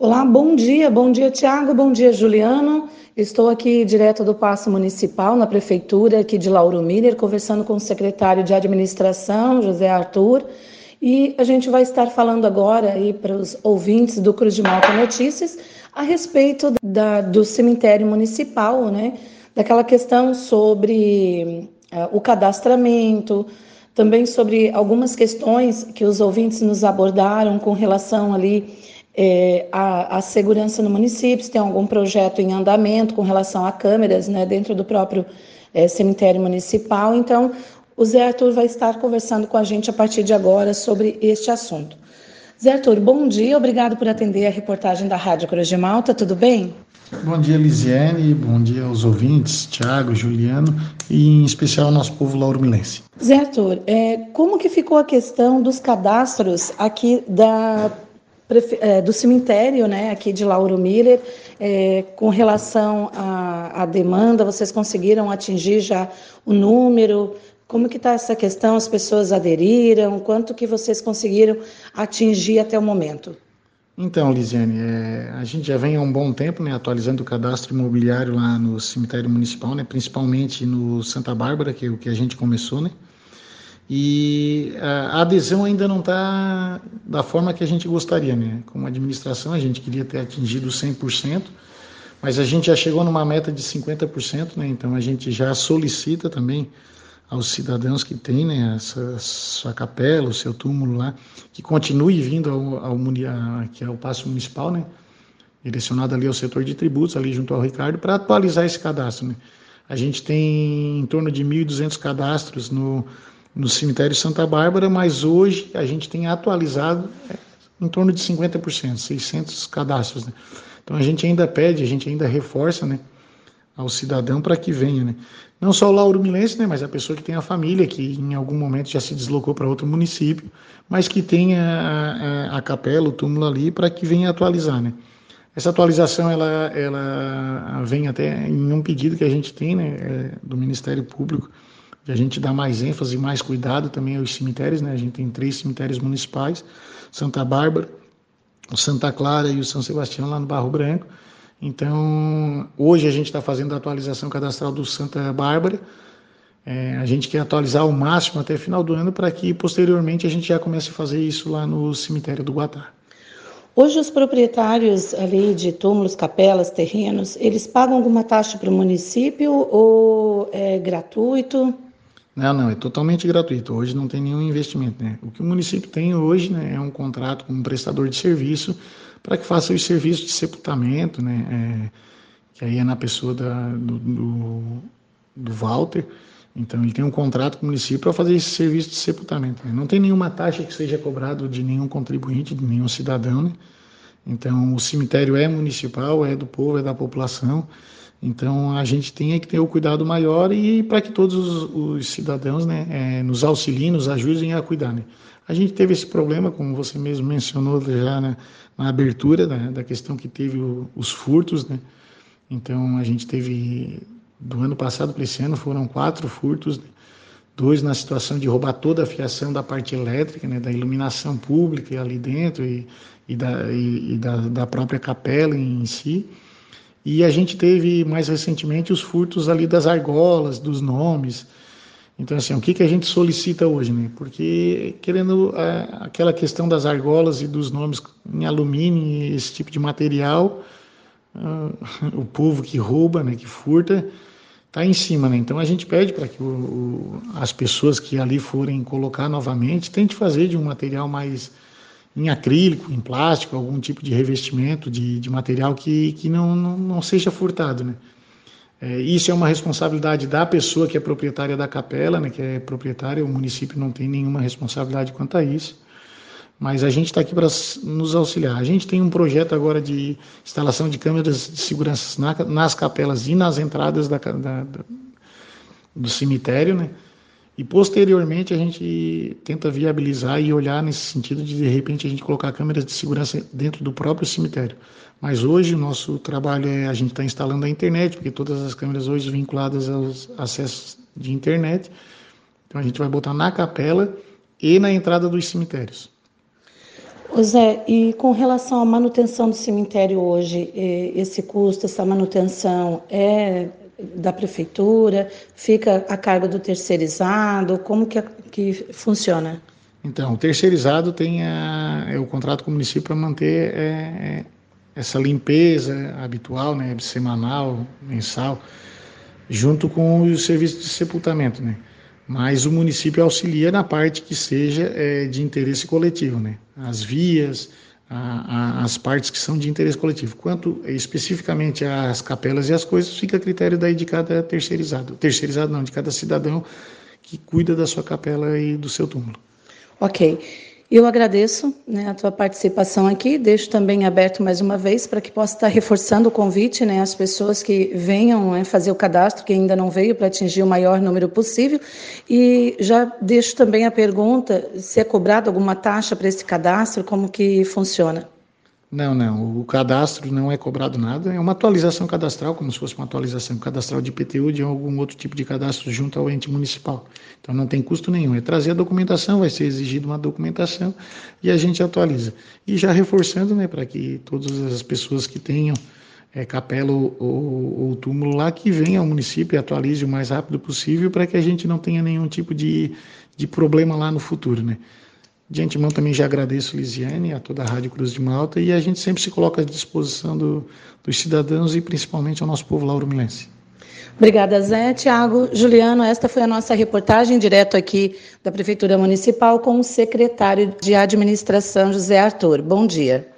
Olá, bom dia, bom dia Tiago, bom dia Juliano. Estou aqui direto do Paço Municipal, na Prefeitura aqui de Lauro Miller, conversando com o secretário de Administração, José Arthur, e a gente vai estar falando agora aí para os ouvintes do Cruz de Malta Notícias a respeito da, do cemitério municipal, né? Daquela questão sobre uh, o cadastramento, também sobre algumas questões que os ouvintes nos abordaram com relação ali é, a, a, segurança no município, se tem algum projeto em andamento com relação a câmeras né, dentro do próprio é, cemitério municipal. Então, o Zé Arthur vai estar conversando com a gente a partir de agora sobre este assunto. Zé Arthur, bom dia, obrigado por atender a reportagem da Rádio Cruz de Malta, tudo bem? Bom dia, Lisiane, bom dia aos ouvintes, Tiago, Juliano e em especial ao nosso povo lauromilense. Zé Arthur, é, como que ficou a questão dos cadastros aqui da do cemitério, né, aqui de Lauro Miller, é, com relação à, à, demanda, vocês conseguiram atingir já o número? Como que está essa questão? As pessoas aderiram? Quanto que vocês conseguiram atingir até o momento? Então, Lisiane, é, a gente já vem há um bom tempo né, atualizando o cadastro imobiliário lá no cemitério municipal, né, principalmente no Santa Bárbara, que é o que a gente começou, né? E a adesão ainda não está da forma que a gente gostaria, né? Como administração, a gente queria ter atingido 100%, mas a gente já chegou numa meta de 50%, né? Então a gente já solicita também aos cidadãos que têm né, essa sua capela, o seu túmulo lá, que continue vindo ao, ao, aqui ao Paço Municipal, né? Direcionado ali ao setor de tributos, ali junto ao Ricardo, para atualizar esse cadastro, né? A gente tem em torno de 1.200 cadastros no no cemitério Santa Bárbara, mas hoje a gente tem atualizado é, em torno de 50%, 600 cadastros. Né? Então a gente ainda pede, a gente ainda reforça né, ao cidadão para que venha. Né? Não só o Lauro Milense, né, mas a pessoa que tem a família, que em algum momento já se deslocou para outro município, mas que tenha a, a, capela, o túmulo ali, para que venha atualizar. Né? Essa atualização ela, ela vem até em um pedido que a gente tem né, é, do Ministério Público, que a gente dá mais ênfase e mais cuidado também aos cemitérios, né? A gente tem três cemitérios municipais, Santa Bárbara, o Santa Clara e o São Sebastião lá no Barro Branco. Então, hoje a gente está fazendo a atualização cadastral do Santa Bárbara. É, a gente quer atualizar ao máximo até final do ano para que posteriormente a gente já comece a fazer isso lá no cemitério do Guatá. Hoje os proprietários ali de túmulos, capelas, terrenos, eles pagam alguma taxa para o município ou é gratuito? Não, não, é totalmente gratuito. Hoje não tem nenhum investimento. Né? O que o município tem hoje né, é um contrato com um prestador de serviço para que faça os serviços de sepultamento, né, é, que aí é na pessoa da, do, do, do, Walter. Então, ele tem um contrato com o município para fazer esse serviço de sepultamento. Né? Não tem nenhuma taxa que seja cobrado de nenhum contribuinte, de nenhum cidadão. Né? Então, o cemitério é municipal, é do povo, é da população. Então a gente tem que ter o cuidado maior e para que todos os, os cidadãos né, é, nos auxiliem, nos ajudem a cuidar. Né? A gente teve esse problema, como você mesmo mencionou já né, na abertura né, da questão que teve o, os furtos. Né? Então a gente teve do ano passado para esse ano foram quatro furtos, né? dois na situação de roubar toda a fiação da parte elétrica, né, da iluminação pública ali dentro e, e, da, e, e da, da própria capela em si. E a gente teve mais recentemente os furtos ali das argolas, dos nomes. Então, assim, o que, que a gente solicita hoje, né? Porque, querendo é, aquela questão das argolas e dos nomes em alumínio, esse tipo de material, uh, o povo que rouba, né, que furta, está em cima, né? Então, a gente pede para que o, o, as pessoas que ali forem colocar novamente, tente fazer de um material mais em acrílico, em plástico, algum tipo de revestimento, de, de material que, que não, não, não seja furtado. Né? É, isso é uma responsabilidade da pessoa que é proprietária da capela, né, que é proprietária, o município não tem nenhuma responsabilidade quanto a isso, mas a gente está aqui para nos auxiliar. A gente tem um projeto agora de instalação de câmeras de segurança na, nas capelas e nas entradas da, da, da, do cemitério, né? E posteriormente a gente tenta viabilizar e olhar nesse sentido de de repente a gente colocar câmeras de segurança dentro do próprio cemitério. Mas hoje o nosso trabalho é a gente está instalando a internet, porque todas as câmeras hoje vinculadas aos acessos de internet. Então a gente vai botar na capela e na entrada dos cemitérios. Zé, e com relação à manutenção do cemitério hoje, esse custo, essa manutenção é da prefeitura, fica a cargo do terceirizado, como que, que funciona? Então, o terceirizado tem a, é o contrato com o município para manter é, é, essa limpeza habitual, né, semanal, mensal, junto com o serviço de sepultamento, né? Mas o município auxilia na parte que seja é, de interesse coletivo, né? As vias, a, a, as partes que são de interesse coletivo. Quanto especificamente às capelas e as coisas, fica a critério daí de cada terceirizado. Terceirizado não, de cada cidadão que cuida da sua capela e do seu túmulo. Ok. Eu agradeço né, a tua participação aqui, deixo também aberto mais uma vez para que possa estar reforçando o convite né, às pessoas que venham né, fazer o cadastro, que ainda não veio, para atingir o maior número possível. E já deixo também a pergunta se é cobrado alguma taxa para esse cadastro, como que funciona. Não, não. O cadastro não é cobrado nada. É uma atualização cadastral, como se fosse uma atualização cadastral de IPTU de algum outro tipo de cadastro junto ao ente municipal. Então não tem custo nenhum. É trazer a documentação, vai ser exigida uma documentação e a gente atualiza. E já reforçando, né, para que todas as pessoas que tenham é, capela ou, ou, ou, túmulo lá, que venham ao município e atualize o mais rápido possível para que a gente não tenha nenhum tipo de, de problema lá no futuro, né? De antemão também já agradeço Lisiane, a toda a Rádio Cruz de Malta e a gente sempre se coloca à disposição do, dos cidadãos e principalmente ao nosso povo lauromilense. Obrigada, Zé. Tiago, Juliano, esta foi a nossa reportagem direto aqui da Prefeitura Municipal com o secretário de Administração, José Arthur. Bom dia.